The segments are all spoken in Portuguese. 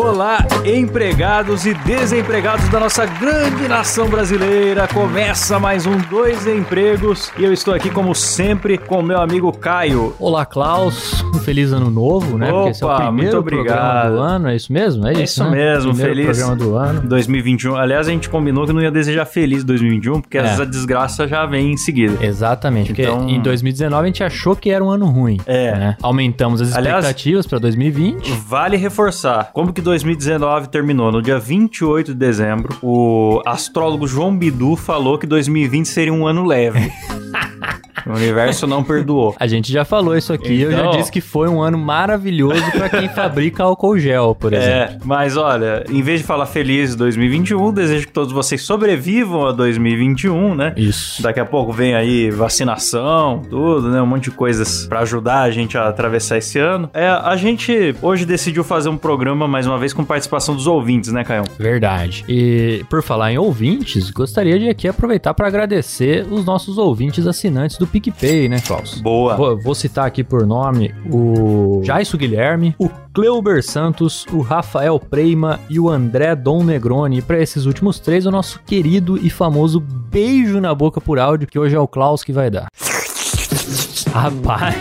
Olá, empregados e desempregados da nossa grande nação brasileira. Começa mais um Dois Empregos e eu estou aqui, como sempre, com meu amigo Caio. Olá, Klaus. Um feliz ano novo, né? Opa, esse é o primeiro programa do ano, é isso mesmo? É É isso, isso né? mesmo, primeiro feliz. programa do ano. 2021. Aliás, a gente combinou que não ia desejar feliz 2021, porque às É. vezes a desgraça já vem em seguida. Exatamente, porque Então- em 2019 a gente achou que era um ano ruim. É. né? Aumentamos as expectativas para 2020. Vale reforçar, como que 2019 terminou? No dia 28 de dezembro, o astrólogo João Bidu falou que 2020 seria um ano leve. o universo não perdoou. A gente já falou isso aqui, eu já Então- disse que foi um ano maravilhoso para quem fabrica álcool gel, por exemplo. É, mas olha, em vez de falar feliz 2021, desejo que todos vocês sobrevivam a 2021, né? Isso. Daqui a pouco vem aí vacinação, tudo, né? Um monte de coisas pra ajudar a gente a atravessar esse ano. É, a gente hoje decidiu fazer um programa mais uma vez com participação dos ouvintes, né, Caio? Verdade. E por falar em ouvintes, gostaria de aqui aproveitar para agradecer os nossos ouvintes assinantes do PicPay, né, Klaus? Boa. Vou, vou citar aqui por nome o Jaisso Guilherme, o Cleuber Santos, o Rafael Preima e o André Dom Negroni. E para esses últimos três, o nosso querido e famoso beijo na boca por áudio, que hoje é o Klaus que vai dar. Rapaz,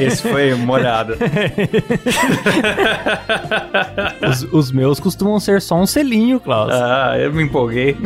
Esse foi molhado. os, os meus costumam ser só um selinho, Klaus. ah, eu me empolguei.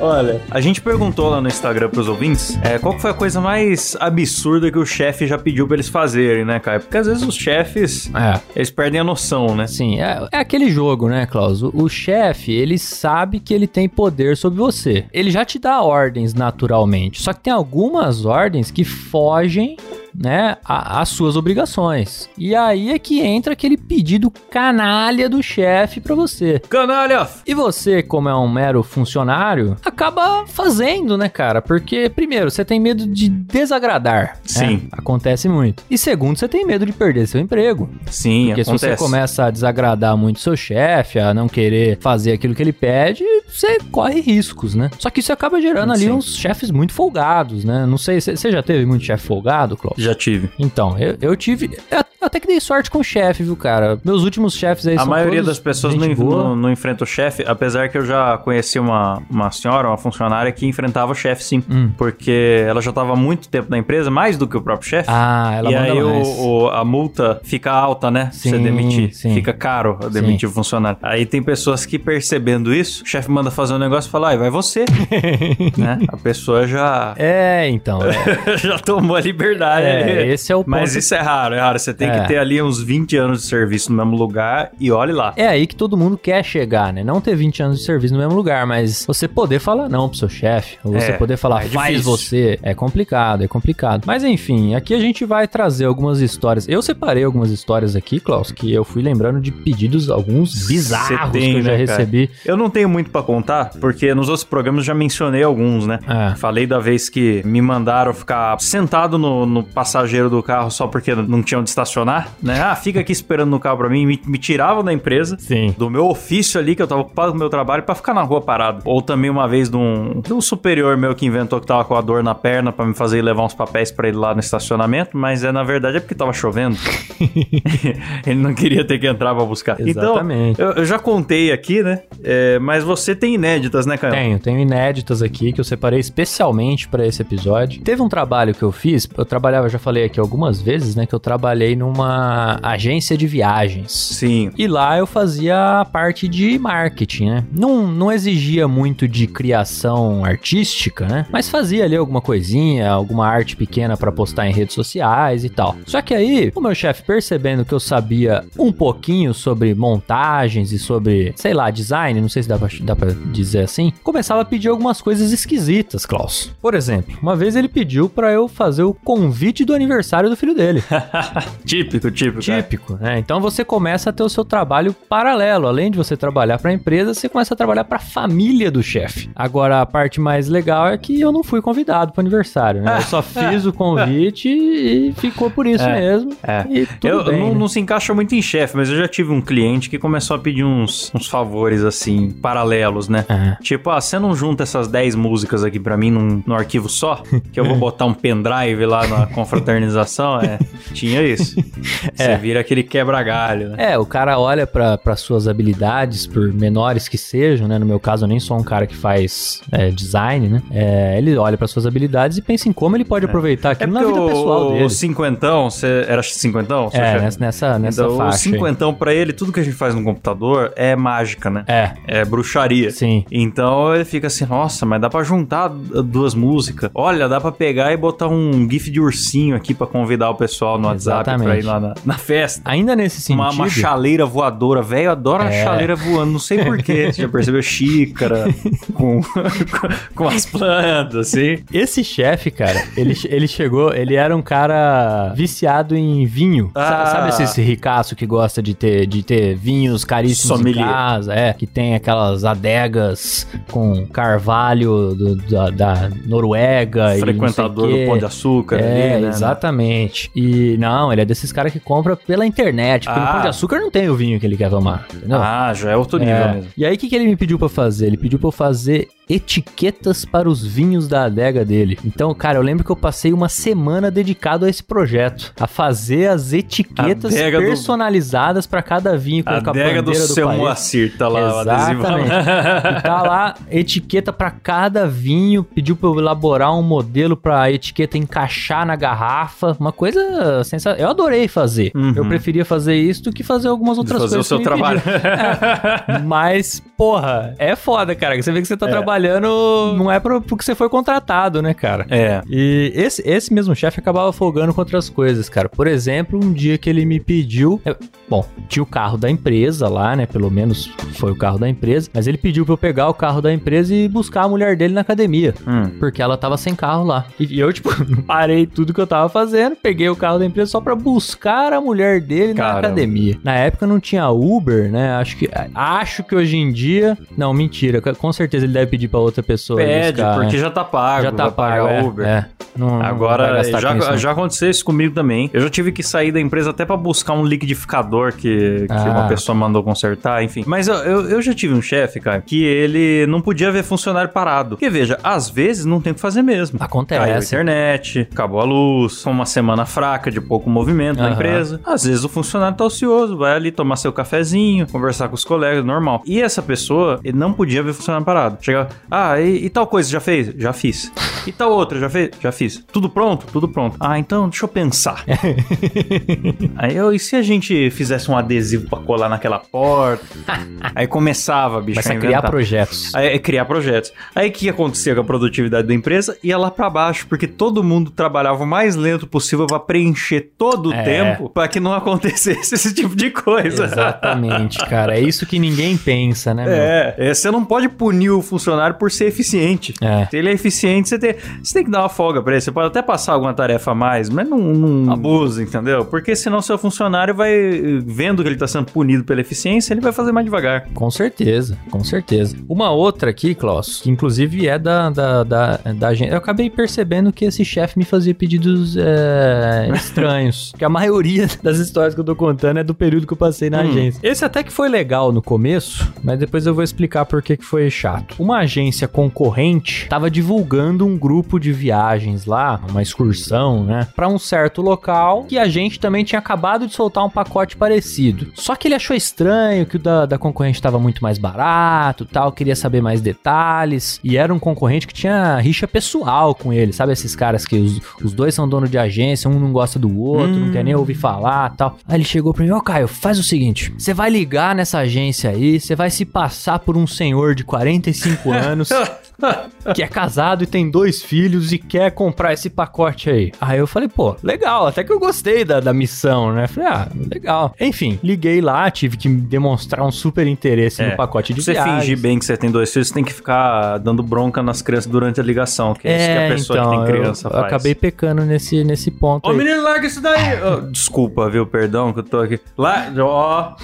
Olha, a gente perguntou lá no Instagram pros ouvintes é, qual que foi a coisa mais absurda que o chefe já pediu pra eles fazerem, né, Caio? Porque às vezes os chefes, É. eles perdem a noção, né? Sim, é, é aquele jogo, né, Klaus? O, o chefe, ele sabe que ele tem poder sobre você. Ele já te dá ordens naturalmente. Só que tem algumas ordens que fogem, né, a- às suas obrigações. E aí é que entra aquele pedido canalha do chefe pra você. Canalha! E você, como é um mero funcionário, acaba fazendo, né, cara? Porque, primeiro, você tem medo de desagradar. né? Sim. Acontece muito. E segundo, você tem medo de perder seu emprego. Sim, Porque se acontece. você começa a desagradar muito seu chefe, a não querer fazer aquilo que ele pede, você corre riscos, né? Só que isso acaba gerando ali Sim. uns chefes muito folgados, né? Não sei, você já teve muito chefe folgado, Cláudio? Já tive. Então, eu, eu tive. eu até que dei sorte com o chefe, viu, cara? Meus últimos chefes aí A são maioria todos das pessoas não, não, não enfrenta o chefe, apesar que eu já conheci uma, uma senhora, uma funcionária que enfrentava o chefe sim. Hum. Porque ela já estava muito tempo na empresa, mais do que o próprio chefe. Ah, ela e manda aí o- o- a multa fica alta, né? Sim, você demitir. sim. Fica caro demitir o funcionário. Aí tem pessoas que percebendo isso, o chefe manda fazer um negócio e fala, ai, vai você. né? A pessoa já, É, então. É, já tomou a liberdade. é, ali. esse é o ponto. Mas isso é raro, é raro. Você tem É. que ter ali uns 20 anos de serviço no mesmo lugar e olhe lá. É aí que todo mundo quer chegar, né? Não ter 20 anos de serviço no mesmo lugar, mas você poder falar não pro seu chefe, ou você É, poder falar é faz você, é complicado, é complicado. Mas enfim, aqui a gente vai trazer algumas histórias. Eu separei algumas histórias aqui, Klaus, que eu fui lembrando de pedidos, alguns bizarros tem, que eu já né, cara? recebi. Eu não tenho muito pra contar, porque nos outros programas já mencionei alguns, né? É. Falei da vez que me mandaram ficar sentado no, no passageiro do carro só porque não tinham onde estacionar, né? Ah, fica aqui esperando no carro pra mim. Me, me tiravam da empresa, Sim. do meu ofício ali, que eu tava ocupado com o meu trabalho, pra ficar na rua parado. Ou também uma vez de um, de um superior meu que inventou que tava com a dor na perna pra me fazer levar uns papéis pra ele lá no estacionamento, mas é na verdade é porque tava chovendo. ele não queria ter que entrar pra buscar. Exatamente. Então, eu, eu já contei aqui, né? É, mas você tem inéditas, né, Caio? Tenho, tenho inéditas aqui que eu separei especialmente pra esse episódio. Teve um trabalho que eu fiz, eu trabalhava, já falei aqui algumas vezes, né, que eu trabalhei num, numa agência de viagens. Sim. E lá eu fazia a parte de marketing, né? Não, não exigia muito de criação artística, né? Mas fazia ali alguma coisinha, alguma arte pequena pra postar em redes sociais e tal. Só que aí, o meu chefe percebendo que eu sabia um pouquinho sobre montagens e sobre, sei lá, design, não sei se dá pra, dá pra dizer assim, começava a pedir algumas coisas esquisitas, Klaus. Por exemplo, uma vez ele pediu pra eu fazer o convite do aniversário do filho dele. típico, típico. cara. Típico, né? Então você começa a ter o seu trabalho paralelo. Além de você trabalhar para a empresa, você começa a trabalhar para a família do chefe. Agora, a parte mais legal é que eu não fui convidado para o aniversário, né? Eu só fiz o convite e ficou por isso É, mesmo. é. E tudo eu bem, não, né? não se encaixa muito em chefe, mas eu já tive um cliente que começou a pedir uns, uns favores assim, paralelos, né? É. Tipo, ah, você não junta essas 10 músicas aqui pra mim num, num arquivo só? Que eu vou botar um pendrive lá na confraternização? É, tinha isso. Você É. vira aquele quebra-galho, né? É, o cara olha para suas habilidades, por menores que sejam, né? No meu caso, eu nem sou um cara que faz é, design, né? É, ele olha para suas habilidades e pensa em como ele pode aproveitar É aquilo na vida o, pessoal o dele. cinquentão, você era cinquentão? É, chefe? nessa, nessa, Então, o faixa. aí. cinquentão pra ele, tudo que a gente faz no computador é mágica, né? É, É bruxaria. Sim. Então ele fica assim, nossa, mas dá pra juntar duas músicas. Olha, dá pra pegar e botar um gif de ursinho aqui pra convidar o pessoal no WhatsApp pra Exatamente. ir lá na, na festa. Ainda nesse sentido. Uma, uma chaleira voadora, velho, adora É. chaleira voando, não sei porquê. Você já percebeu xícara com, com as plantas, assim. Esse chefe, cara, ele, ele chegou, ele era um cara viciado em vinho. Ah. Sabe esse ricaço que gosta de ter, de ter vinhos caríssimos Sommelier. em casa? É, que tem aquelas adegas com carvalho do- da, da Noruega. e Frequentador do Pão de Açúcar É, ali, né? exatamente. E não, ele é desses caras que compra pela internet. Porque no Ah. Pão de Açúcar não tem o vinho que ele quer tomar. Entendeu? Ah, já é outro nível É. mesmo. E aí, o que, que ele me pediu pra fazer? Ele pediu pra eu fazer etiquetas para os vinhos da adega dele. Então, cara, eu lembro que eu passei uma semana dedicado a esse projeto, a fazer as etiquetas Adega do- personalizadas pra cada vinho com A a adega do bandeira do seu país. Moacir, tá lá. Exatamente. Tá lá, etiqueta pra cada vinho, pediu pra eu elaborar um modelo pra etiqueta encaixar na garrafa, uma coisa sensacional. Eu adorei fazer. Uhum. Eu preferia fazer isso do que fazer algumas outras fazer o coisas. seu que me trabalho. pediram. Mas, porra, é foda, cara. Você vê que você tá trabalhando, não é pro, pro que você foi contratado, né, cara? É. E esse, esse mesmo chefe acabava folgando com outras coisas, cara. Por exemplo, um dia que ele me pediu. é, bom, tinha o carro da empresa lá, né? Pelo menos foi o carro da empresa. Mas ele pediu pra eu pegar o carro da empresa e buscar a mulher dele na academia. Hum. Porque ela tava sem carro lá. E, eu, tipo, parei tudo que eu tava fazendo, peguei o carro da empresa só pra buscar a mulher dele na Caramba. academia. Na época não tinha Uber, né? Acho que, acho que hoje em dia. Não, mentira. Com certeza ele deve pedir pra outra pessoa. Pede, buscar, porque né? já tá pago. já tá pago. é, Uber. É, Não- não Agora, isso, já, não. já aconteceu isso comigo também. Eu já tive que sair da empresa até pra buscar um liquidificador que, que Ah. uma pessoa mandou consertar, enfim. Mas eu, eu, eu já tive um chefe, cara, que ele não podia ver funcionário parado. Porque, veja, às vezes não tem o que fazer mesmo. Acontece. Caiu a internet, acabou a luz, foi uma semana fraca de pouco movimento na Aham. empresa. Às vezes o funcionário tá ocioso, vai ali tomar seu cafezinho, conversar com os colegas, normal. E essa pessoa, ele não podia ver funcionário parado. Chegava, ah, e, e tal coisa, já fez? Já fiz. E tal outra, já fez? Já fiz. Tudo pronto? Tudo pronto. Ah, então deixa eu pensar. Aí eu, e se a gente fizesse um adesivo pra colar naquela porta? Aí começava, bicho, Começa a criar projetos. É criar projetos. Aí o que acontecia com a produtividade da empresa? Ia lá pra baixo, porque todo mundo trabalhava o mais lento possível pra preencher todo o É. tempo pra que não acontecesse esse tipo de coisa. Exatamente, cara. É isso que ninguém pensa, né? meu? É, é, você não pode punir o funcionário por ser eficiente. É. Se ele é eficiente, você tem, você tem que dar uma folga pra ele. Você pode até passar alguma tarefa a mais, mas não, não abusa, entendeu? Porque senão seu funcionário vai, vendo que ele tá sendo punido pela eficiência, ele vai fazer mais devagar. Com certeza, com certeza. Uma outra aqui, Klaus, que inclusive é da, da, da, da gente. Eu acabei percebendo que esse chefe me fazia pedidos é, estranhos. que a maioria das histórias que eu tô contando é do período que eu passei na Hum. agência. Esse até que foi legal no começo, mas depois eu vou explicar por que que foi chato. Uma agência concorrente tava divulgando um grupo de viagens lá, uma excursão, né? Pra um certo local que a gente também tinha acabado de soltar um pacote parecido. Só que ele achou estranho que o da, da concorrente tava muito mais barato tal, queria saber mais detalhes. E era um concorrente que tinha rixa pessoal com ele, sabe? Esses caras que os, os dois são donos de agência, um não gosta do outro, não quer nem ouvir falar tal. Aí ele chegou pra mim, ô Caio, faz o seguinte: você vai ligar nessa agência aí, você vai se passar por um senhor de 45 anos. que é casado e tem dois filhos e quer comprar esse pacote aí. Aí eu falei, pô, legal, até que eu gostei da, da missão, né? Falei, ah, legal. Enfim, liguei lá, tive que demonstrar um super interesse É, no pacote de você viagens. fingir bem que você tem dois filhos, você tem que ficar dando bronca nas crianças durante a ligação, que é, isso que a pessoa que tem criança então, eu, eu faz. acabei pecando nesse, nesse ponto Ô, aí. menino, larga isso daí! Ô, desculpa, viu? Perdão que eu tô aqui. Lá, ó.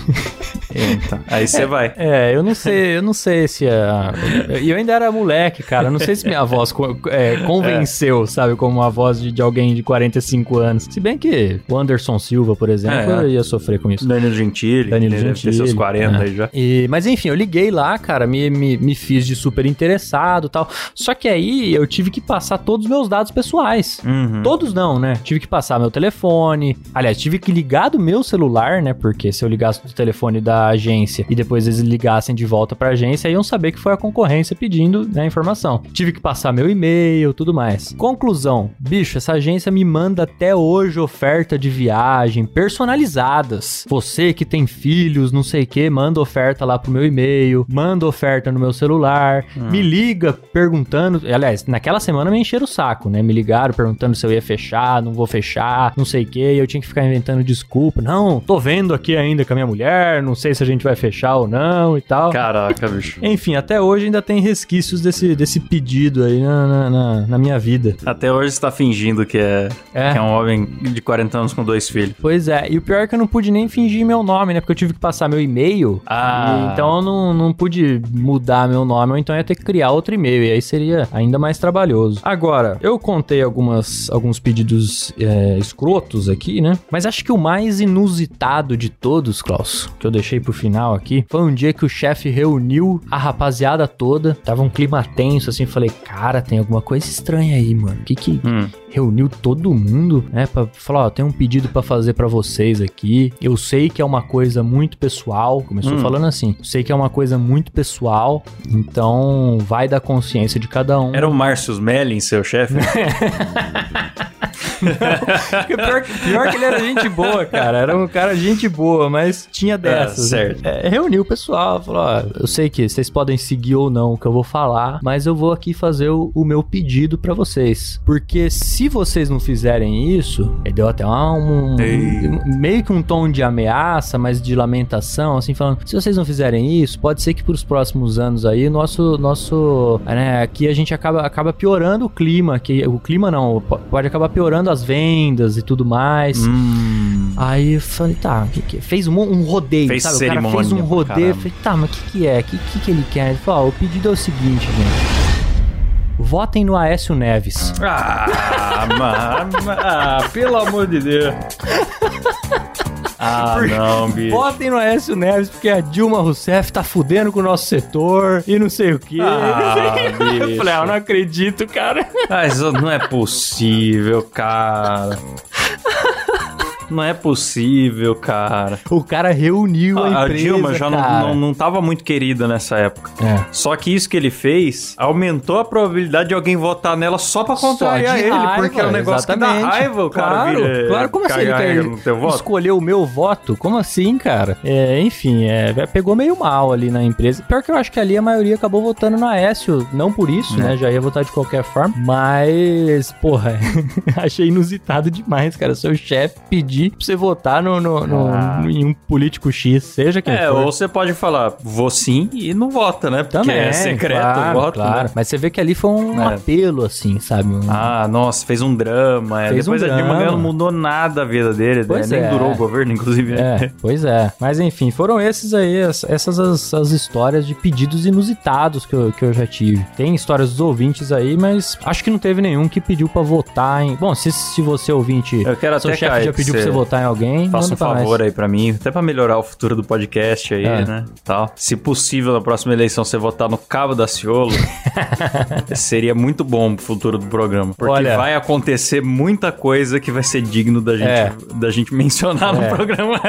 Eita, aí você vai. É, eu não sei, eu não sei se a... E eu ainda era moleque, cara. Eu não sei se minha voz é, convenceu, sabe? Como uma voz de, de alguém de 45 anos. Se bem que o Anderson Silva, por exemplo, É. ia sofrer com isso. Danilo Gentili, Danilo ele deve ter Gentili. seus 40 é. aí já. E- mas enfim, eu liguei lá, cara, me, me, me fiz de super interessado e tal. Só que aí eu tive que passar todos os meus dados pessoais. Uhum. Todos não, né? Tive que passar meu telefone. Aliás, tive que ligar do meu celular, né? Porque se eu ligasse do telefone da agência e depois eles ligassem de volta pra agência, iam saber que foi a concorrência pedindo né, a informação. Tive que passar meu e-mail, tudo mais. Conclusão: bicho, essa agência me manda até hoje oferta de viagem personalizadas. Você que tem filhos, não sei o que, manda oferta lá pro meu e-mail, manda oferta no meu celular, me liga perguntando. Aliás, naquela semana me encheram o saco, né? Me ligaram perguntando se eu ia fechar, não vou fechar, não sei o que. Eu tinha que ficar inventando desculpa. Não, tô vendo aqui ainda com a minha mulher, não sei se a gente vai fechar ou não e tal. Caraca, bicho. Enfim, até hoje ainda tem resquícios desse, desse pedido aí na, na, na- na minha vida. Até hoje você tá fingindo que é, É. que é um homem de 40 anos com dois filhos. Pois é, e o pior é que eu não pude nem fingir meu nome, né? Porque eu tive que passar meu e-mail. Ah. E então eu não, não pude mudar meu nome, ou então eu ia ter que criar outro e-mail. E aí seria ainda mais trabalhoso. Agora, eu contei algumas, alguns pedidos é, escrotos aqui, né? Mas acho que o mais inusitado de todos, Klaus, que eu deixei pro final aqui, foi um dia que o chefe reuniu a rapaziada toda. Tava um clima tenso, assim. Falei, cara, tem alguma coisa estranha aí, mano. O que que Hum. reuniu todo mundo, né, Pra falar, ó, tem um pedido pra fazer pra vocês aqui. Eu sei que é uma coisa muito pessoal, começou Hum. falando assim. Eu sei que é uma coisa muito pessoal, então vai da consciência de cada um. Era o Márcio Smelling, seu chefe? Porque pior, que- pior que ele era gente boa, cara. Era um cara gente boa, mas tinha dessas. Certo. É, reuniu o pessoal, falou: ó, eu sei que vocês podem seguir ou não o que eu vou falar, mas eu vou aqui fazer o, o meu pedido pra vocês. Porque se vocês não fizerem isso, deu até um, Ei. meio que um tom de ameaça, mas de lamentação, assim, falando: se vocês não fizerem isso, pode ser que pros próximos anos aí, nosso, nosso, né, aqui a gente acaba, acaba piorando o clima, que o clima não, po- pode acabar piorando as vendas e tudo mais. hum. Aí eu falei, tá, o que que é? Fez um, um rodeio, Fez sabe? O cara fez cerimônia um rodeio, eu falei, tá, mas o que que é? O que, que que ele quer? Ele falou, ó, o pedido é o seguinte, gente. Votem no Aécio Neves. Ah, mano. Ah, pelo amor de Deus. Ah, não, bicho. Votem no Aécio Neves, porque a Dilma Rousseff tá fudendo com o nosso setor e não sei o quê. Ah, eu falei, ah, eu não acredito, cara. Ah, isso não é possível, cara. Não é possível, cara. O cara reuniu a, A, a empresa, Dilma já não, cara. não, não tava muito querida nessa época. É. Só que isso que ele fez aumentou a probabilidade de alguém votar nela só pra contrariar Só ele, raiva, porque é um negócio que exatamente. dá raiva o cara claro, Claro, como assim ele quer no teu voto. escolher o meu voto? Como assim, cara? É, enfim, é, pegou meio mal ali na empresa. Pior que eu acho que ali a maioria acabou votando no Aécio, não por isso, É. né? Já ia votar de qualquer forma, mas, porra, achei inusitado demais, cara. Seu chefe pedir pra você votar no, no- no- Ah. em um político X, seja quem É, for. ou você pode falar, vou sim e não vota, né? Porque Também, é secreto claro, voto, claro. né? Mas você vê que ali foi um É. apelo, assim, sabe? Um- Ah, nossa, fez um drama. é. Fez Depois um a Dilma ganhou, não mudou nada a vida dele. Pois né? Nem é. durou o governo, inclusive. né? É, pois é. Mas enfim, foram esses aí, as- essas as, as histórias de pedidos inusitados que eu, que eu já tive. Tem histórias dos ouvintes aí, mas acho que não teve nenhum que pediu pra votar em. Bom, se, se você ouvinte, Eu quero seu até, chefe já pediu pra você votar em alguém, Faça um nós. favor aí pra mim, até pra melhorar o futuro do podcast aí, É. né? Tal. Se possível, na próxima eleição, você votar no Cabo da Ciolo, seria muito bom pro futuro do programa. Porque Olha- vai acontecer muita coisa que vai ser digno da gente, É. da gente mencionar É. no programa.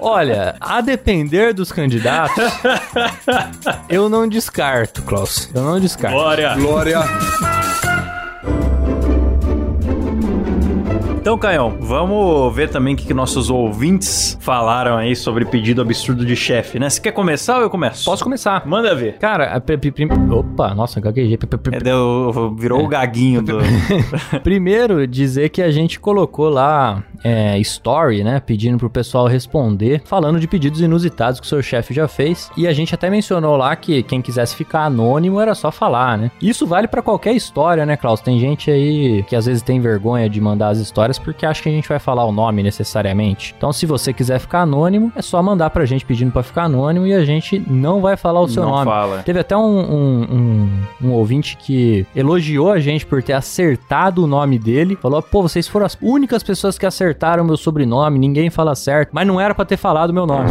Olha, a depender dos candidatos, eu não descarto, Klaus. Eu não descarto. Glória! Glória. Então, Caião, vamos ver também o que, que nossos ouvintes falaram aí sobre pedido absurdo de chefe, né? Você quer começar ou eu começo? Posso começar? Manda ver. Cara, a prim- opa, nossa, gaguejei. É, deu, virou o gaguinho do. Primeiro, dizer que a gente colocou lá é, story, né? Pedindo pro pessoal responder, falando de pedidos inusitados que o seu chefe já fez. E a gente até mencionou lá que quem quisesse ficar anônimo era só falar, né? Isso vale pra qualquer história, né, Klaus? Tem gente aí que às vezes tem vergonha de mandar as histórias porque acha que a gente vai falar o nome necessariamente. Então, se você quiser ficar anônimo, é só mandar pra gente pedindo pra ficar anônimo e a gente não vai falar o seu Não nome. fala. Teve até um, um, um- um ouvinte que elogiou a gente por ter acertado o nome dele. Falou, pô, vocês foram as únicas pessoas que acertaram meu sobrenome, ninguém fala certo. Mas não era pra ter falado meu nome.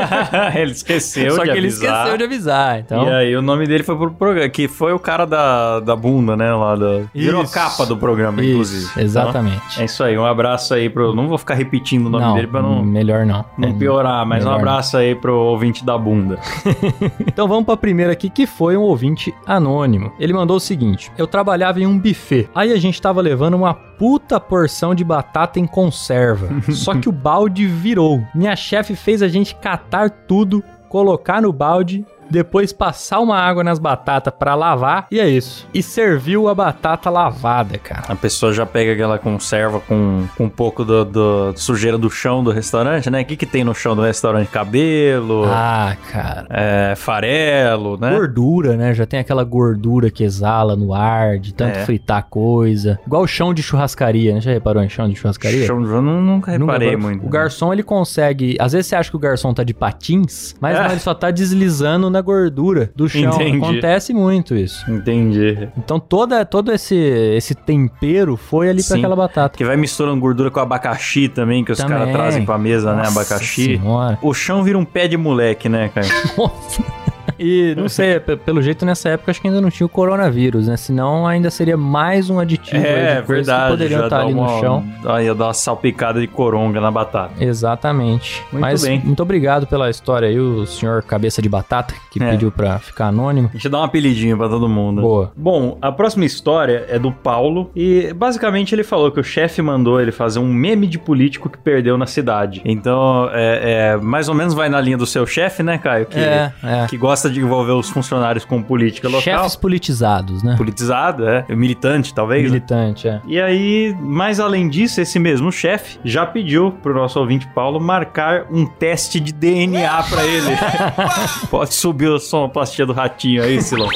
ele esqueceu Só de que ele avisar. esqueceu de avisar. Então, E aí o nome dele foi pro programa, que foi o cara da, da bunda, né? Lá da... Virou Isso. capa do programa, isso, inclusive. exatamente. Então, é isso aí, um abraço aí pro. Não vou ficar repetindo o nome dele pra não, melhor não. não É, piorar, mas um abraço aí pro ouvinte da bunda. Então vamos pra primeira aqui, que foi um ouvinte anônimo. Ele mandou o seguinte: Eu trabalhava em um buffet. Aí a gente tava levando uma puta porção de batata em conserva. Só que o balde virou. Minha chefe fez a gente catar tudo, colocar no balde. Depois passar uma água nas batatas pra lavar e é isso. E serviu a batata lavada, cara. A pessoa já pega aquela conserva com, com um pouco do, do- sujeira do chão do restaurante, né? O que, que tem no chão do restaurante? Cabelo, Ah, cara. é, farelo, né? Gordura, né? Já tem aquela gordura que exala no ar, de tanto É. fritar coisa. Igual o chão de churrascaria, né? Já reparou em chão de churrascaria? Chão, eu nu- nunca Nunca reparei reparou? muito. né? O garçom, ele consegue... Às vezes você acha que o garçom tá de patins, mas É. não, ele só tá deslizando na gordura do chão. Entendi. Acontece muito isso. Entendi. Então toda, todo esse, esse tempero foi ali pra Sim. aquela batata. Que vai misturando gordura com abacaxi também, que os caras trazem pra mesa, né? Nossa Abacaxi. senhora. O chão vira um pé de moleque, né, cara? Nossa. E não sei, pe- pelo jeito nessa época acho que ainda não tinha o coronavírus, né? Senão ainda seria mais um aditivo é, de verdade. que poderiam estar dá ali uma, no chão. Aí ia dar uma salpicada de coronga na batata. Exatamente. Muito Mas bem. muito obrigado pela história aí, o senhor Cabeça de Batata, que É. pediu pra ficar anônimo. A gente dá um apelidinho pra todo mundo. Boa. Bom, a próxima história é do Paulo e basicamente ele falou que o chefe mandou ele fazer um meme de político que perdeu na cidade. Então, é, é, mais ou menos vai na linha do seu chefe, né, Caio? Que, É, é. que gosta de envolver os funcionários com política local. Chefes politizados, né? Politizado, é. Militante, talvez. né? Militante, é. E aí, mais além disso, esse mesmo chefe já pediu pro nosso ouvinte Paulo marcar um teste de DNA pra ele. Pode subir a sonoplastia do ratinho aí, Silão.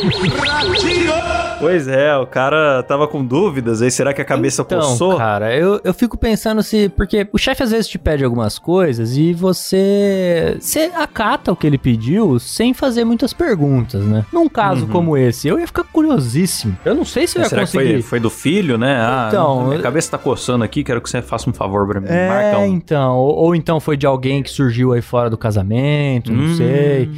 Pois é, o cara tava com dúvidas aí, será que a cabeça Então, coçou? cara, eu, eu fico pensando se... Porque o chefe às vezes te pede algumas coisas e você... Você acata o que ele pediu sem fazer muitas perguntas, né? Num caso Uhum. como esse, eu ia ficar curiosíssimo. Eu não sei se eu ia será que conseguir... foi, foi do filho, né? Ah, Então, minha cabeça tá coçando aqui, quero que você faça um favor pra mim. É, Marca um. então. Ou, ou então foi de alguém que surgiu aí fora do casamento, não Hum, sei.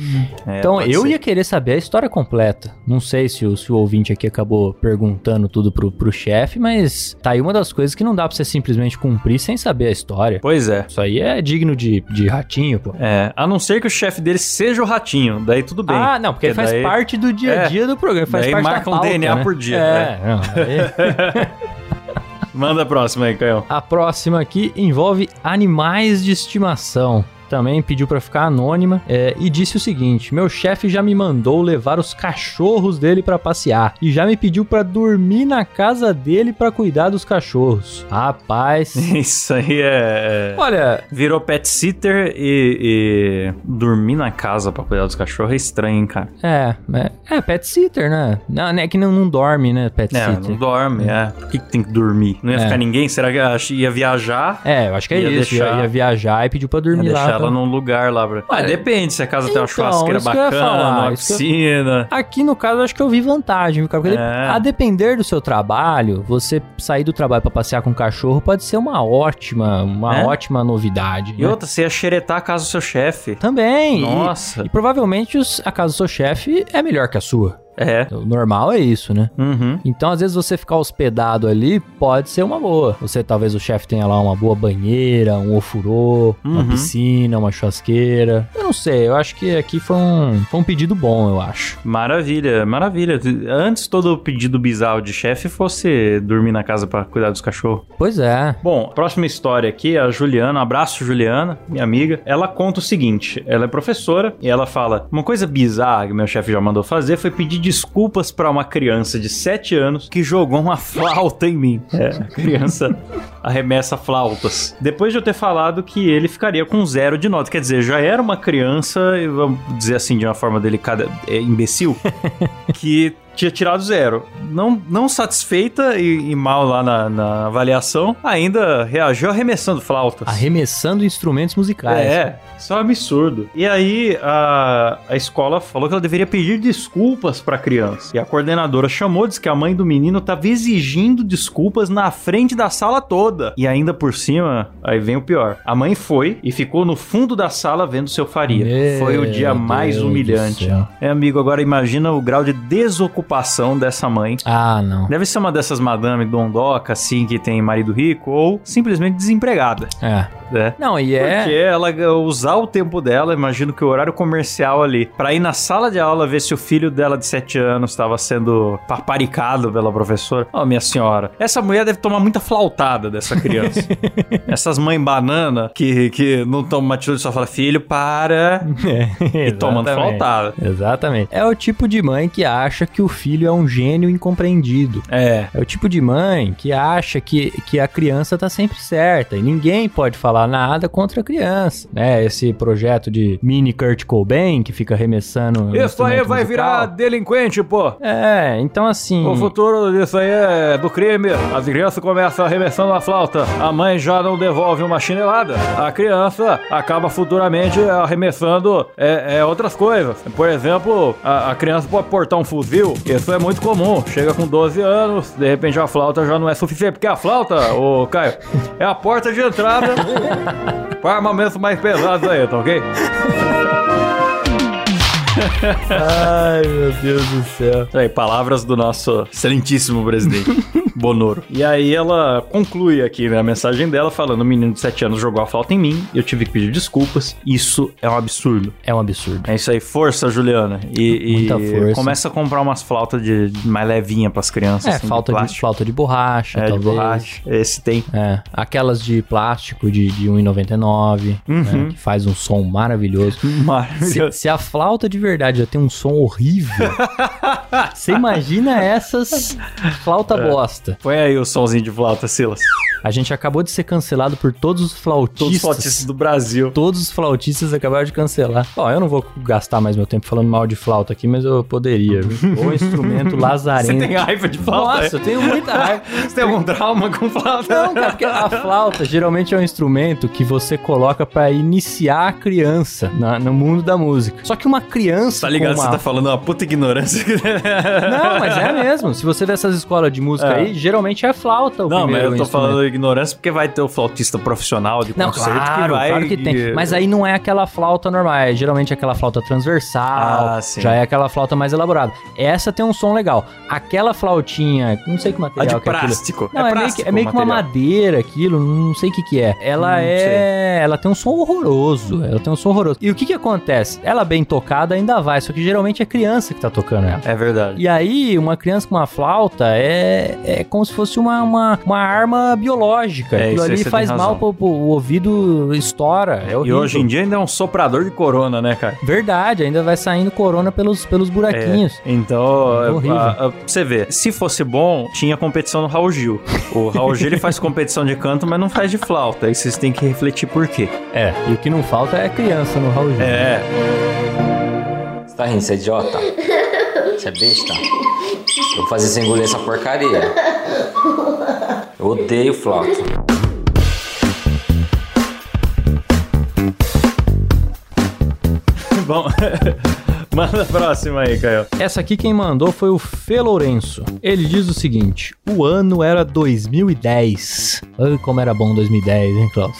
é, Então eu ser. ia querer saber a história completa. Não sei se o, se o ouvinte aqui acabou perguntando tudo pro, pro chefe, mas tá aí uma das coisas que não dá pra você simplesmente cumprir sem saber a história. Pois é. Isso aí é digno de, de ratinho, pô. É, a não ser que o chefe dele seja o ratinho, daí tudo bem. Ah, não, porque, Porque faz daí- parte do dia a dia do programa. Faz daí parte da marca um pauta, DNA né? por dia, É, não, aí- Manda a próxima aí, Caio. A próxima aqui envolve animais de estimação. Também pediu pra ficar anônima é, e disse o seguinte: Meu chefe já me mandou levar os cachorros dele pra passear e já me pediu pra dormir na casa dele pra cuidar dos cachorros. Rapaz, Isso aí é. é- olha, Virou pet sitter e, e dormir na casa pra cuidar dos cachorros é estranho, hein, cara? é, é, é pet sitter, né? Não, é que não, não dorme, né? Pet É, sitter. não dorme, é. Por que, que tem que dormir? Não ia É. ficar ninguém? Será que ia viajar? É, eu acho que é Ia isso. Ia, deixar- ia viajar e pediu pra Ia dormir deixar lá. Ela pra- num lugar lá. Pra... Ah, É. depende se a casa tem uma Então, churrasqueira bacana, falar, uma que eu- piscina. Aqui no caso, eu acho que eu vi vantagem, viu, cara? Porque É. a depender do seu trabalho, você sair do trabalho pra passear com o cachorro pode ser uma ótima, uma É. ótima novidade. E né? outra, você ia xeretar a casa do seu chefe. Também. e- Nossa. E, provavelmente os- a casa do seu chefe é melhor que a sua. É. O normal é isso, né? Uhum. Então, às vezes, você ficar hospedado ali pode ser uma boa. Você talvez o chefe tenha lá uma boa banheira, um ofurô, uma Uhum. piscina, uma churrasqueira. Eu não sei, eu acho que aqui foi um, foi um pedido bom, eu acho. Maravilha, maravilha. Antes todo pedido bizarro de chefe fosse dormir na casa pra cuidar dos cachorros. Pois é. Bom, próxima história aqui, a Juliana, abraço Juliana, minha amiga. Ela conta o seguinte: ela é professora e ela fala: Uma coisa bizarra que meu chefe já mandou fazer foi pedir desculpas pra uma criança de 7 anos que jogou uma flauta em mim. É, a criança arremessa flautas. Depois de eu ter falado que ele ficaria com zero de nota. Quer dizer, já era uma criança, vamos dizer assim, de uma forma delicada, é, imbecil, que tinha tirado zero. Não, não satisfeita e, e mal lá na, na avaliação, ainda reagiu arremessando flautas. Arremessando instrumentos musicais. É, isso é um absurdo. E aí a, a escola falou que ela deveria pedir desculpas pra criança. E a coordenadora chamou, disse que a mãe do menino tava exigindo desculpas na frente da sala toda. E ainda por cima, aí vem o pior. A mãe foi e ficou no fundo da sala vendo seu faria. Meu foi o dia mais Deus humilhante. É, amigo, agora imagina o grau de desocupação dessa mãe. Ah, não. Deve ser uma dessas madame dondoca, assim, que tem marido rico, ou simplesmente desempregada, É. né? Não, e é. Porque ela usar o tempo dela, imagino que o horário comercial ali, pra ir na sala de aula ver se o filho dela de 7 anos estava sendo paparicado pela professora. Ô, minha senhora, essa mulher deve tomar muita flautada dessa criança. Essas mães banana que, que não tomam uma atitude só fala, filho, para. E tomando flautada. Exatamente. É o tipo de mãe que acha que o filho é um gênio incompreendido. É. É o tipo de mãe que acha que, que a criança tá sempre certa e ninguém pode falar nada contra a criança, né? Esse projeto de mini Kurt Cobain que fica arremessando Isso aí vai virar musical. delinquente, pô. É, então assim... O futuro disso aí é do crime. As crianças começam arremessando a flauta. A mãe já não devolve uma chinelada. A criança acaba futuramente arremessando é, é, outras coisas. Por exemplo, a, a criança pode portar um fuzil. Isso é muito comum. Chega com 12 anos, de repente a flauta já não é suficiente. Porque a flauta, ô Caio, é a porta de entrada para armamentos mais pesados aí, tá ok? Ai, meu Deus do céu. Aí, palavras do nosso excelentíssimo presidente, Bonoro. E aí ela conclui aqui né, a mensagem dela falando: o menino de 7 anos jogou a flauta em mim, eu tive que pedir desculpas. Isso é um absurdo. É um absurdo. É isso aí, força, Juliana. E, Muita e força. começa a comprar umas flautas de, de mais levinha pras crianças. É, assim, falta de, flauta de borracha, É, de borracha. Esse tem. É, aquelas de plástico de, de 1,99, Uhum. né, que faz um som maravilhoso. Se, Maravilhoso. se a flauta de verdade já tem um som horrível, você imagina essas flauta É. bosta. Põe aí o somzinho de flauta, Silas. A gente acabou de ser cancelado por todos os flautistas. Todos os flautistas do Brasil. Todos os flautistas acabaram de cancelar. Ó, eu não vou gastar mais meu tempo falando mal de flauta aqui, mas eu poderia. O instrumento Você lazarento. tem raiva de flauta? Nossa, eu tenho muita raiva. Você tem algum trauma com flauta? Não, cara, porque a flauta geralmente é um instrumento que você coloca pra iniciar a criança na- no mundo da música. Só que uma criança. Tá ligado? com Você uma... tá falando uma puta ignorância. Não, mas é mesmo. Se você vê essas escolas de música É. aí, geralmente é flauta o Não, mas eu tô falando ignorância porque vai ter o flautista profissional de Não, concerto claro, que vai... claro que tem. Mas aí não é aquela flauta normal, é geralmente aquela flauta transversal, Ah, sim. já é aquela flauta mais elaborada. Essa tem um som legal. Aquela flautinha, não sei que A material de que é aquilo. plástico. Não, é, meio que, plástico é meio que uma madeira aquilo, não sei o que que é. Ela Hum, é... Ela tem um som horroroso, ela tem um som horroroso. E o que que acontece? Ela bem tocada ainda vai, só que geralmente é criança que tá tocando ela. É verdade. E aí, uma criança com uma flauta é, é como se fosse uma, uma, uma arma biológica. É, Aquilo isso ali faz mal pro, pro- o ouvido estoura. É E hoje em dia ainda é um soprador de corona, né, cara? Verdade, ainda vai saindo corona pelos, pelos buraquinhos. Então, É horrível. a- a- pra você ver, se fosse bom, tinha competição no Raul Gil. O Raul Gil ele faz competição de canto, mas não faz de flauta. Aí vocês têm que refletir por quê. É. E o que não falta é criança no Raul Gil. É, Você tá rindo, você é idiota? Você é besta? Vou fazer você engolir essa porcaria. Eu odeio flauta. bom. Manda a próxima aí, Caio. Essa aqui quem mandou foi o Fê Lourenço. Ele diz o seguinte: o ano era 2010. Ai, como era bom 2010, hein, Klaus?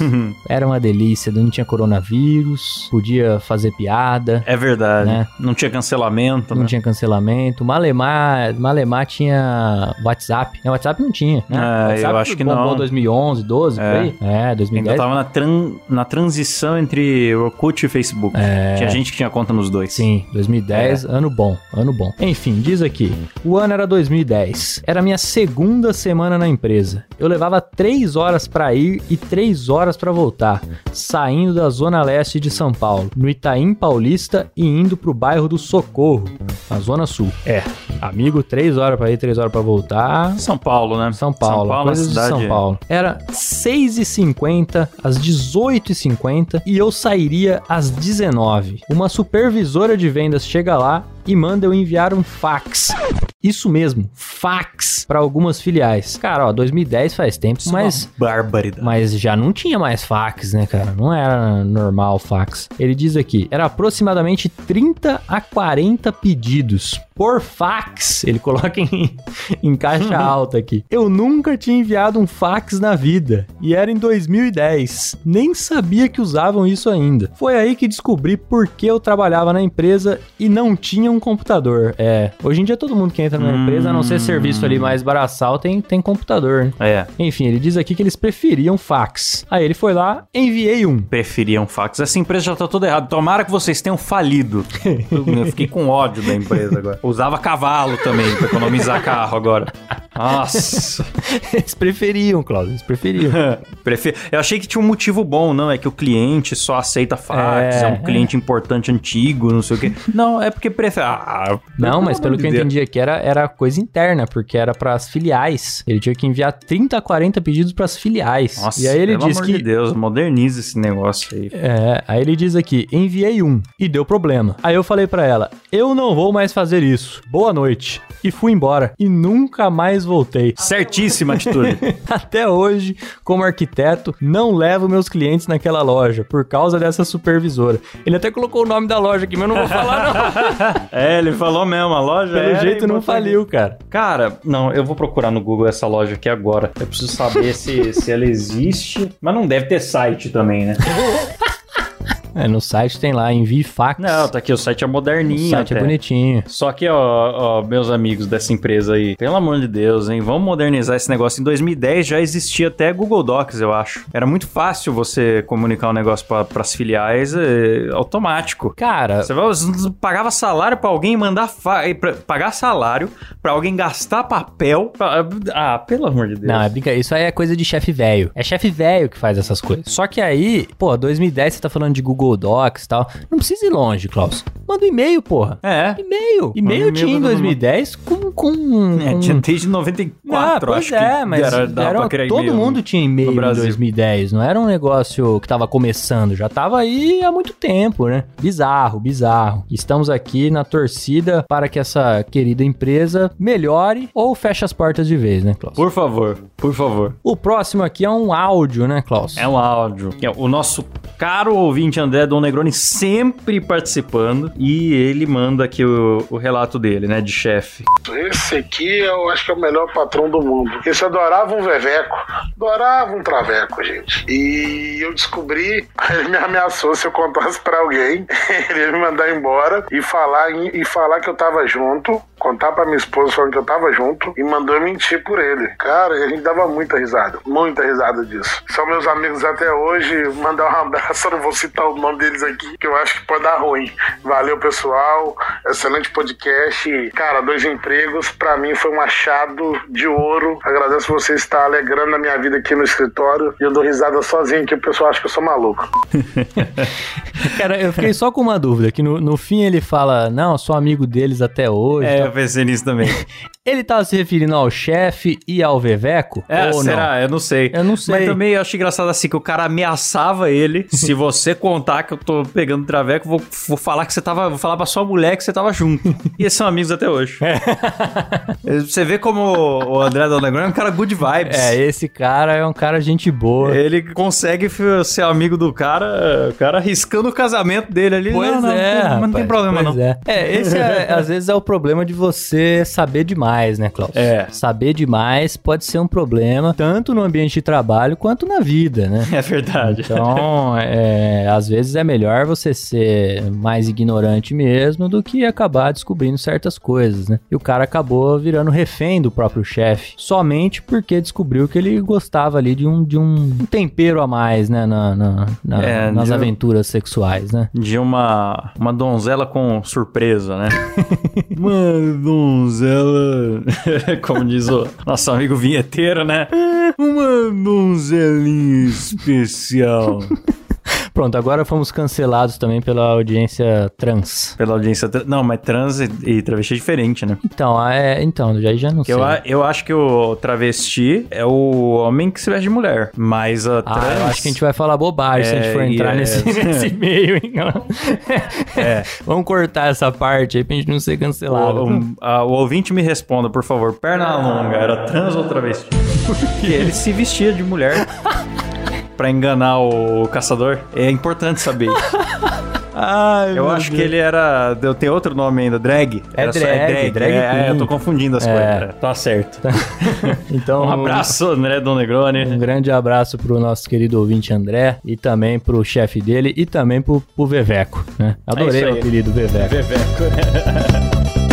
era uma delícia, não tinha coronavírus, podia fazer piada, É verdade. Né? Não tinha cancelamento, não né? tinha cancelamento. Malemar, Malemar tinha WhatsApp. Não, WhatsApp não tinha, né? É, WhatsApp eu acho que não. 2011, 12, É. por aí? É, Ainda 2010. tava na, tran- na transição entre Orkut e Facebook. Tinha gente que tinha conta nos dois. É. Sim, 2010, ano bom, ano bom. Enfim, diz aqui: o ano era 2010. Era minha segunda semana na empresa. Eu levava três horas pra ir e três horas pra voltar, saindo da zona leste de São Paulo, no Itaim Paulista e indo pro bairro do Socorro, na zona sul. É, amigo, três horas pra ir, três horas pra voltar. São Paulo, né? São Paulo, São Paulo, coisas uma de cidade... São Paulo. Era 6h50 às 18h50 e eu sairia às 19 Uma supervisora de vendas chega lá e manda eu enviar um fax. Isso mesmo, fax para algumas filiais. Cara, ó, 2010 faz tempo, Isso é mas uma barbaridade. mas já não tinha mais fax, né, cara? Não era normal fax. Ele diz aqui, era aproximadamente 30 a 40 pedidos por fax. Ele coloca em, em caixa alta aqui. Eu nunca tinha enviado um fax na vida. E era em 2010. Nem sabia que usavam isso ainda. Foi aí que descobri por que eu trabalhava na empresa e não tinha um computador. É, hoje em dia todo mundo que entra na Hum. empresa, a não ser serviço ali mais braçal, tem, tem computador, né? É, Enfim, ele diz aqui que eles preferiam fax. Aí ele foi lá, enviei um. preferiam fax. Essa empresa já tá toda errada. Tomara que vocês tenham falido. Eu fiquei com ódio da empresa agora. Usava cavalo também pra economizar carro agora. Nossa. Eles preferiam, Cláudio, eles preferiam. Prefe- Eu achei que tinha um motivo bom, não. É que o cliente só aceita fax, é, É, um cliente importante antigo, não sei o quê. Não, é porque prefere. Ah, Não, mas pelo que eu entendi aqui, era, era coisa interna, porque era pras filiais. Ele tinha que enviar 30 a 40 pedidos pras filiais. Nossa, e aí ele pelo diz amor que de Deus, moderniza esse negócio aí. É, aí ele diz aqui, enviei um e deu problema. Aí eu falei pra ela, eu não vou mais fazer isso. Boa noite. E fui embora. E nunca mais voltei. Certíssima atitude. Até hoje, como arquiteto, não levo meus clientes naquela loja por causa dessa supervisora. Ele até colocou o nome da loja aqui, mas eu não vou falar não. é, ele falou mesmo, a loja Pelo era jeito não faliu, cara. Cara, não, eu vou procurar no Google essa loja aqui agora. Eu preciso saber se, se ela existe. Mas não deve ter site também, né? É, no site tem lá, envie fax. Não, tá aqui, o site é o moderninho. site até. é bonitinho. Só que, ó, ó, meus amigos dessa empresa aí, pelo amor de Deus, hein? Vamos modernizar esse negócio. Em 2010 já existia até Google Docs, eu acho. Era muito fácil você comunicar um negócio pra, pras filiais é, automático. Cara, você pagava salário pra alguém mandar fa- eh, pra- pagar salário pra alguém gastar papel. pra- ah, pelo amor de Deus. Não, é brincadeira. Isso aí é coisa de chefe velho. É chefe velho que faz essas coisas. Só que aí, pô, 2010 você tá falando de Google Docs e tal. Não precisa ir longe, Klaus. Manda um e-mail, porra. É. E-mail. E-mail tinha em pra todo 2010 com. com, É, tinha desde 94, Ah, pois acho é, que mas era, dava pra criar todo e-mail mundo tinha e-mail no em Brasil. 2010. Não era um negócio que tava começando, já tava aí há muito tempo, né? Bizarro, bizarro. Estamos aqui na torcida para que essa querida empresa melhore ou feche as portas de vez, né, Klaus? Por favor, por favor. O próximo aqui é um áudio, né, Klaus? É um áudio. É O nosso caro ouvinte André Dom Negroni sempre participando e ele manda aqui o, o relato dele, né, de chefe. Esse aqui eu acho que é o melhor patrão do mundo. Esse adorava um veveco, adorava um traveco, gente. E eu descobri, ele me ameaçou se eu contasse pra alguém, ele ia me mandar embora e falar, e falar que eu tava junto, contar pra minha esposa falando que eu tava junto e mandou eu mentir por ele. Cara, a gente dava muita risada, muita risada disso. São meus amigos até hoje, mandar um abraço, eu não vou citar o nome deles aqui, que eu acho que pode dar ruim. Valeu, pessoal, excelente podcast. Cara, dois empregos, pra mim foi um achado de ouro. Agradeço você estar alegrando a minha vida aqui no escritório e eu dou risada sozinho, que o pessoal acha que eu sou maluco. Cara, eu fiquei só com uma dúvida, que no, no fim ele fala, não, sou amigo deles até hoje. É, tal. eu pensei nisso também. Ele tava se referindo ao chefe e ao Veveco? É, ou será? Eu não sei. Eu não sei. Mas também eu acho engraçado assim que o cara ameaçava ele. se você contar que eu tô pegando traveco, vou, vou falar que você tava. Vou falar pra sua mulher que você tava junto. e eles são amigos até hoje. você vê como o André do Underground é um cara good vibes. É, esse cara é um cara gente boa. Ele consegue ser amigo do cara, o cara arriscando o casamento dele ali. Pois não, não, é, mas não tem rapaz, problema pois não. É. É, esse é, às vezes é o problema de você saber demais, né, Klaus? É. Saber demais pode ser um problema, tanto no ambiente de trabalho quanto na vida, né? É verdade. Então, é, às vezes é melhor você ser mais ignorante mesmo do que acabar descobrindo certas coisas, né? E o cara acabou virando refém do próprio chefe, somente porque descobriu que ele gostava ali de um, de um tempero a mais, né? Na, na- na- É, nas de um- aventuras sexuais, né? De uma, uma donzela com surpresa, né? uma donzela. Como diz o nosso amigo vinheteiro, né? Uma donzelinha especial. Pronto, agora fomos cancelados também pela audiência trans. Pela audiência. tra- Não, mas trans e, e travesti é diferente, né? Então, ah, é, então, já, já não sei. eu, a- eu acho que o travesti é o homem que se veste de mulher. Mas a Ah, trans. eu acho que a gente vai falar bobagem se a gente É, for entrar e é- nesse, nesse meio, hein? É. Vamos cortar essa parte aí pra gente não ser cancelado. O, um- a- o ouvinte me responda, por favor. Perna longa, era trans ou travesti? Porque ele se vestia de mulher pra enganar o caçador. É importante saber. Ai, Eu acho que Deus. ele era. eu- Tem outro nome ainda, drag. É Era só- drag, drag é, é, eu tô confundindo as É. coisas. Tá certo. Então, Um abraço, André Don Um Negroni. grande abraço pro nosso querido ouvinte André e também pro chefe dele e também pro, pro Veveco, né? Adorei É isso o apelido Veveco. Veveco.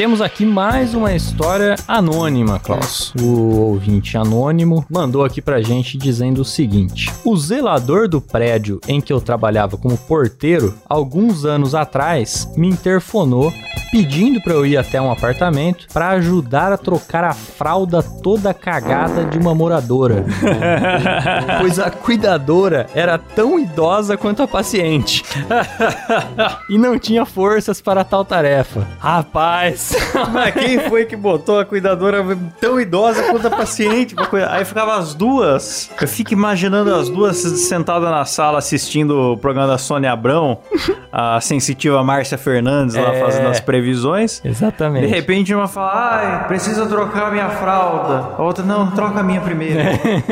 Temos aqui mais uma história anônima, Klaus. O ouvinte anônimo mandou aqui pra gente dizendo o seguinte: O zelador do prédio em que eu trabalhava como porteiro, alguns anos atrás, me interfonou pedindo pra eu ir até um apartamento pra ajudar a trocar a fralda toda cagada de uma moradora. pois a cuidadora era tão idosa quanto a paciente e não tinha forças para tal tarefa. Rapaz, Mas quem foi que botou a cuidadora tão idosa quanto a paciente? Aí ficava as duas. Eu fico imaginando as duas sentadas na sala assistindo o programa da Sônia Abrão, a sensitiva Márcia Fernandes lá É. fazendo as previsões. De exatamente. repente uma fala, ai, preciso trocar minha fralda. A outra, não, troca a minha primeiro.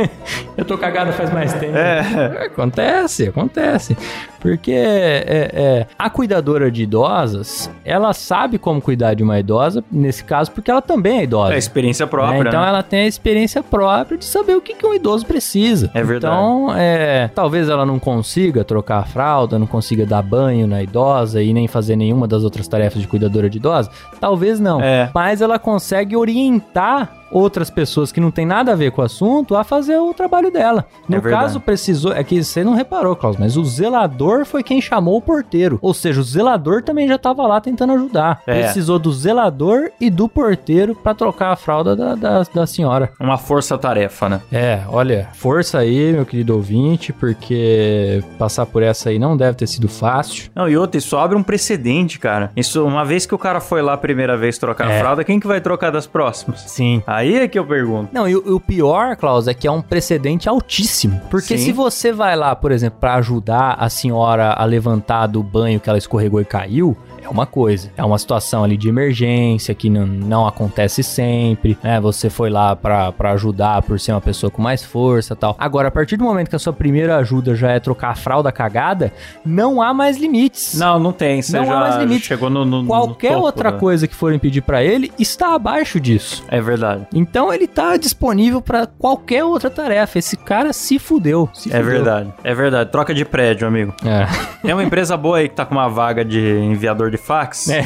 Eu tô cagado faz mais tempo. É. Acontece, acontece. Porque é, é, a cuidadora de idosas, ela sabe como cuidar de uma idosa, nesse caso, porque ela também é idosa. É experiência né? própria. Então né? ela tem a experiência própria de saber o que, que um idoso precisa. É verdade. Então, é, talvez ela não consiga trocar a fralda, não consiga dar banho na idosa e nem fazer nenhuma das outras tarefas de cuidadora de idosa. Talvez não. É. Mas ela consegue orientar outras pessoas que não tem nada a ver com o assunto a fazer o trabalho dela. No É caso, precisou. É que você não reparou, Klaus, mas o zelador foi quem chamou o porteiro. Ou seja, o zelador também já tava lá tentando ajudar. É. Precisou do zelador e do porteiro pra trocar a fralda da, da, da senhora. Uma força-tarefa, né? É, olha, força aí, meu querido ouvinte, porque passar por essa aí não deve ter sido fácil. Não, e outra, isso abre um precedente, cara. Isso, uma vez que o cara foi lá a primeira vez trocar É. a fralda, quem que vai trocar das próximas? Sim. Aí é que eu pergunto. Não, e o, o pior, Klaus, é que é um precedente altíssimo. Porque Sim. se você vai lá, por exemplo, pra ajudar a senhora a levantar do banho que ela escorregou e caiu, é uma coisa. É uma situação ali de emergência que não, não acontece sempre, né? Você foi lá pra pra ajudar por ser uma pessoa com mais força e tal. Agora, a partir do momento que a sua primeira ajuda já é trocar a fralda cagada, não há mais limites. Não, não tem. Você Não há já mais limite. chegou no, no- no Qualquer topo outra da- coisa que forem pedir pra ele está abaixo disso. É verdade. Então ele tá disponível pra qualquer outra tarefa. Esse cara se fudeu. se É fudeu. verdade. É verdade. Troca de prédio, amigo. É. Tem uma empresa boa aí que tá com uma vaga de enviador de fax. É.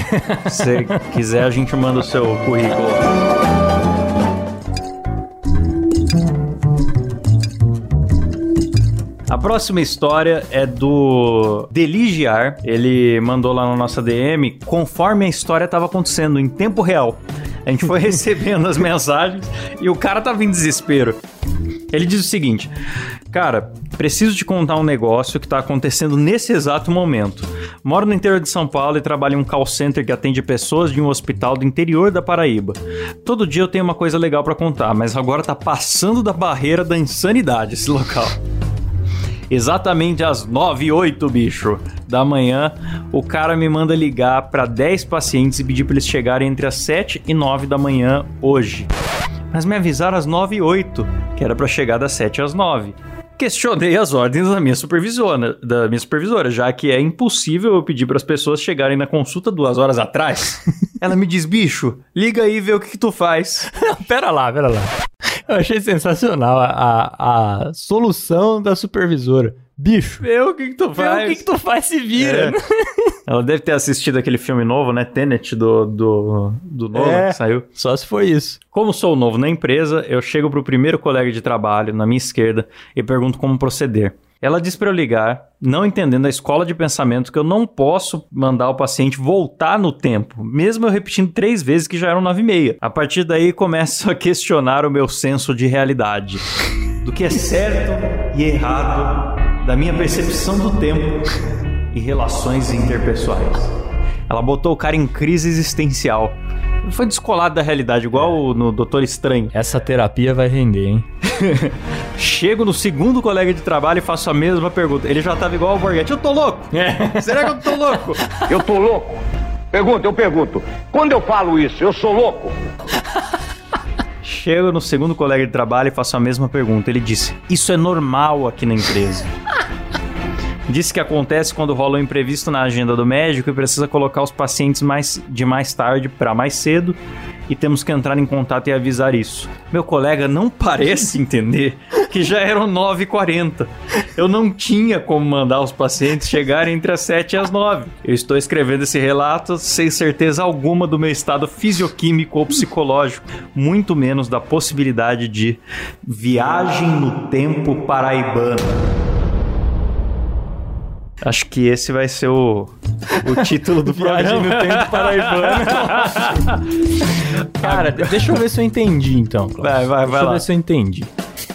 Se você quiser, a gente manda o seu currículo. A próxima história é do Deligiar. Ele mandou lá na nossa DM conforme a história estava acontecendo em tempo real. A gente foi recebendo as mensagens e o cara tava em desespero. Ele diz o seguinte: Cara, Preciso te contar um negócio que tá acontecendo nesse exato momento. Moro no interior de São Paulo e trabalho em um call center que atende pessoas de um hospital do interior da Paraíba. Todo dia eu tenho uma coisa legal pra contar, mas agora tá passando da barreira da insanidade esse local. Exatamente às 9 e 8, bicho, da manhã, o cara me manda ligar pra 10 pacientes e pedir pra eles chegarem entre as 7 e 9 da manhã hoje. Mas me avisaram às 9 e 8, que era pra chegar das 7 às 9. Questionei as ordens da minha supervisora, da minha supervisora, já que é impossível eu pedir para as pessoas chegarem na consulta duas horas atrás. Ela me diz, bicho, liga aí e vê o que, que tu faz. pera lá, pera lá. Eu achei sensacional a, a, a solução da supervisora. Bicho, Vê o que, que tu vê faz. o que, que tu faz se vira. É. Ela deve ter assistido aquele filme novo, né? Tenet do, do, do Nolan, É. que saiu. Só se for isso. Como sou novo na empresa, eu chego pro primeiro colega de trabalho, na minha esquerda, e pergunto como proceder. Ela diz para eu ligar, não entendendo a escola de pensamento que eu não posso mandar o paciente voltar no tempo, mesmo eu repetindo três vezes que já eram nove e meia. A partir daí começo a questionar o meu senso de realidade, do que é certo e errado, da minha percepção do tempo e relações interpessoais. Ela botou o cara em crise existencial. Foi descolado da realidade, igual no Doutor Estranho. Essa terapia vai render, hein? Chego no segundo colega de trabalho e faço a mesma pergunta. Ele já tava igual ao Borghetti. Eu tô louco? Será que eu tô louco? Eu tô louco? Pergunta, eu pergunto. Quando eu falo isso, eu sou louco? Chego no segundo colega de trabalho e faço a mesma pergunta. Ele disse: Isso é normal aqui na empresa. Disse que acontece quando rola um imprevisto na agenda do médico e precisa colocar os pacientes mais, de mais tarde para mais cedo e temos que entrar em contato e avisar isso. Meu colega não parece entender que já eram 9h40. Eu não tinha como mandar os pacientes chegarem entre as 7 e as 9. Eu estou escrevendo esse relato sem certeza alguma do meu estado fisioquímico ou psicológico, muito menos da possibilidade de viagem no tempo paraibano. Acho que esse vai ser o, o título do Viagem programa. no tempo paraibano. Cara, deixa eu ver se eu entendi então. Klaus. Vai, vai, deixa vai eu lá. ver se eu entendi.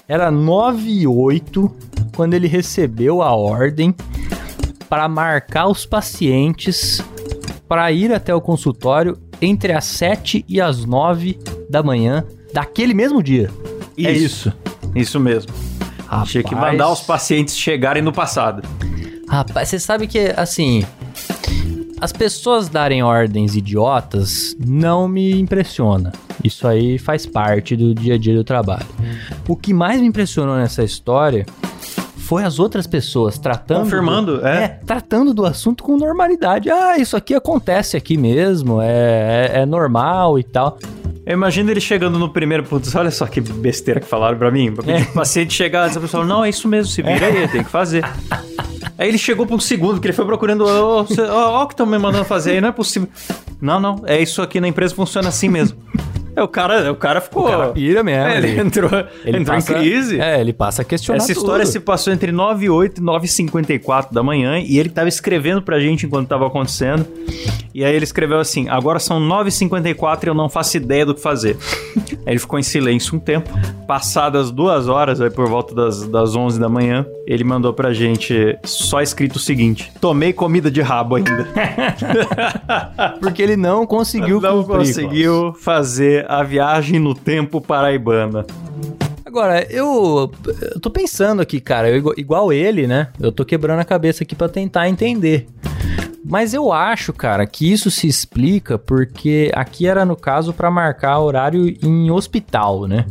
Era 9 e 8 quando ele recebeu a ordem para marcar os pacientes para ir até o consultório entre as 7 e as 9 da manhã daquele mesmo dia. É isso. Isso mesmo. Tinha que Rapaz. mandar os pacientes chegarem no passado. Rapaz, você sabe que, assim, as pessoas darem ordens idiotas não me impressiona. Isso aí faz parte do dia a dia do trabalho. O que mais me impressionou nessa história foi as outras pessoas tratando. Confirmando, do, é. tratando do assunto com normalidade. Ah, isso aqui acontece aqui mesmo, é, é, é normal e tal. Eu imagino ele chegando no primeiro putz, olha só que besteira que falaram pra mim. Pra pedir pro paciente chegar antes, a pessoa não, é isso mesmo, se vira aí, tem que fazer. Aí ele chegou pra um segundo, porque ele foi procurando, ó, cê- ó, ó o que estão me mandando fazer aí, não é possível. Não, não, é isso aqui na empresa, funciona assim mesmo. É, o cara, o cara ficou... O cara pira mesmo. É, ele entrou, ele entrou passa- em crise. É, ele passa a questionar Essa história tudo. se passou entre 9 e 8 e 9 e 54 da manhã e ele tava escrevendo pra gente enquanto tava acontecendo. E aí ele escreveu assim: agora são 9 e 54 e eu não faço ideia do que fazer. aí ele ficou em silêncio um tempo. Passadas duas horas, aí por volta das, das 11 da manhã, ele mandou pra gente só escrito o seguinte: tomei comida de rabo ainda. Porque ele não conseguiu não cumprir, conseguiu fazer a viagem no tempo paraibana. Agora, eu, eu tô pensando aqui, cara, eu igual, ele, né? Eu tô quebrando a cabeça aqui pra tentar entender. Mas eu acho, cara, que isso se explica porque aqui era no caso pra marcar horário em hospital, né?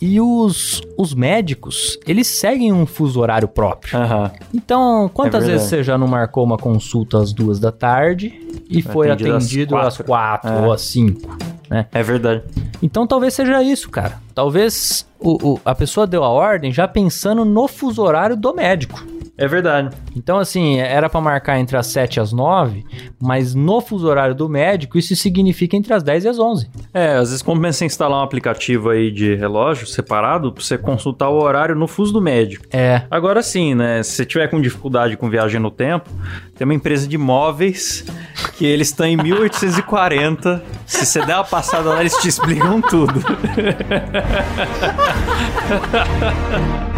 E os, os médicos, eles seguem um fuso horário próprio. Aham. Então, quantas É vezes você já não marcou uma consulta às duas da tarde e foi Atendido às atendido às quatro. quatro É. ou às cinco, né? É verdade. Então talvez seja isso, cara. Talvez o, o- a pessoa deu a ordem já pensando no fuso horário do médico. É verdade. Então, assim, era pra marcar entre as 7 e as 9, mas no fuso horário do médico, isso significa entre as 10 e as 11. É, às vezes compensa instalar um aplicativo aí de relógio separado pra você consultar o horário no fuso do médico. É. Agora sim, né? Se você tiver com dificuldade com viagem no tempo, tem uma empresa de móveis que eles estão em 1840. Se você der uma passada lá, eles te explicam tudo.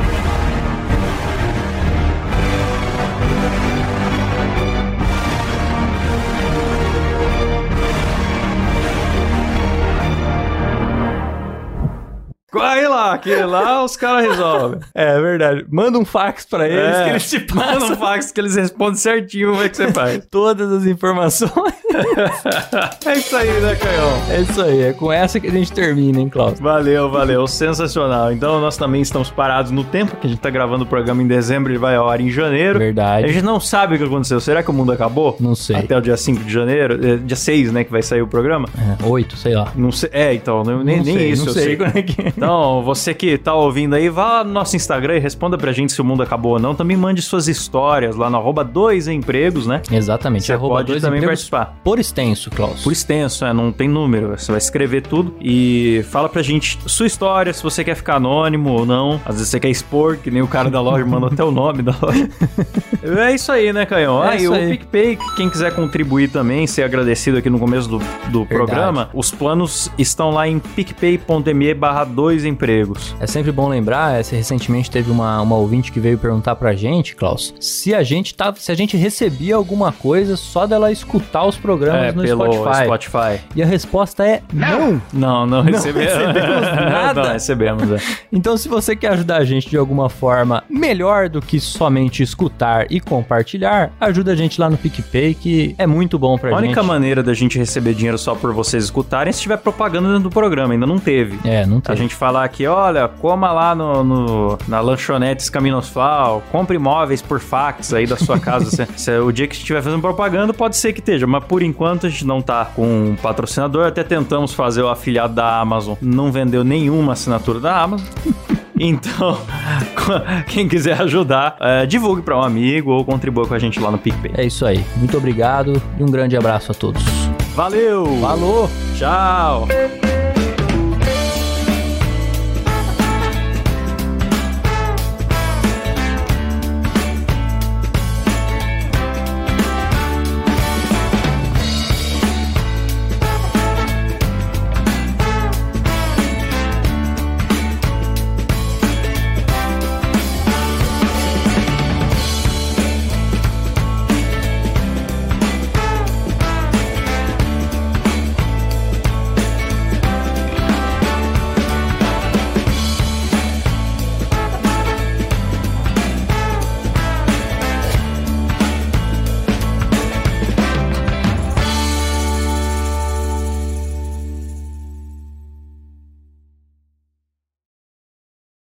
Quiet! Lá, que lá os caras resolvem. É verdade. Manda um fax pra eles É, que eles te manda passam um fax que eles respondem certinho como é que você faz. todas as informações. É isso aí, né, Canhão? É isso aí, é com essa que a gente termina, hein, Klaus? Valeu, valeu. Sensacional. Então, nós também estamos parados no tempo, que a gente tá gravando o programa em dezembro, ele vai ao ar em janeiro. Verdade. A gente não sabe o que aconteceu. Será que o mundo acabou? Não sei. Até o dia 5 de janeiro? É, dia 6, né, que vai sair o programa? É, oito, sei lá. Não sei. É, então, nem, nem isso eu sei sei. é é. Então, você que tá ouvindo aí, vá lá no nosso Instagram e responda pra gente se o mundo acabou ou não. Também mande suas histórias lá no arroba dois empregos, né? Exatamente. Você arroba pode dois também participar. Por extenso, Klaus. Por extenso, é, não tem número. Você vai escrever tudo e fala pra gente sua história, se você quer ficar anônimo ou não. Às vezes você quer expor, que nem o cara da loja mandou até o nome da loja. é isso aí, né, Canhão? É ah, e isso o aí. PicPay, quem quiser contribuir também, ser agradecido aqui no começo do, do programa, os planos estão lá em picpay.me barra dois empregos. É sempre bom lembrar, essa, recentemente teve uma, uma ouvinte que veio perguntar pra gente, Klaus, se a gente tá, se a gente recebia alguma coisa só dela escutar os programas É, no pelo Spotify. Spotify. E a resposta é não. Não, não, recebemos recebemos nada. não, recebemos, é. Então, se você quer ajudar a gente de alguma forma melhor do que somente escutar e compartilhar, ajuda a gente lá no PicPay, que é muito bom pra A única gente. maneira da gente receber dinheiro só por vocês escutarem é se tiver propaganda dentro do programa. Ainda não teve. É, não A tem. gente falar aqui, olha, coma lá no, no- na lanchonete Escaminosfal, compre imóveis por fax aí da sua casa. Se- se- o dia que estiver fazendo propaganda, pode ser que esteja, mas por enquanto a gente não tá com um patrocinador. Até tentamos fazer o afiliado da Amazon, não vendeu nenhuma assinatura da Amazon. Então, quem quiser ajudar, é, divulgue para um amigo ou contribua com a gente lá no PicPay. É isso aí. Muito obrigado e um grande abraço a todos. Valeu! Falou! Tchau!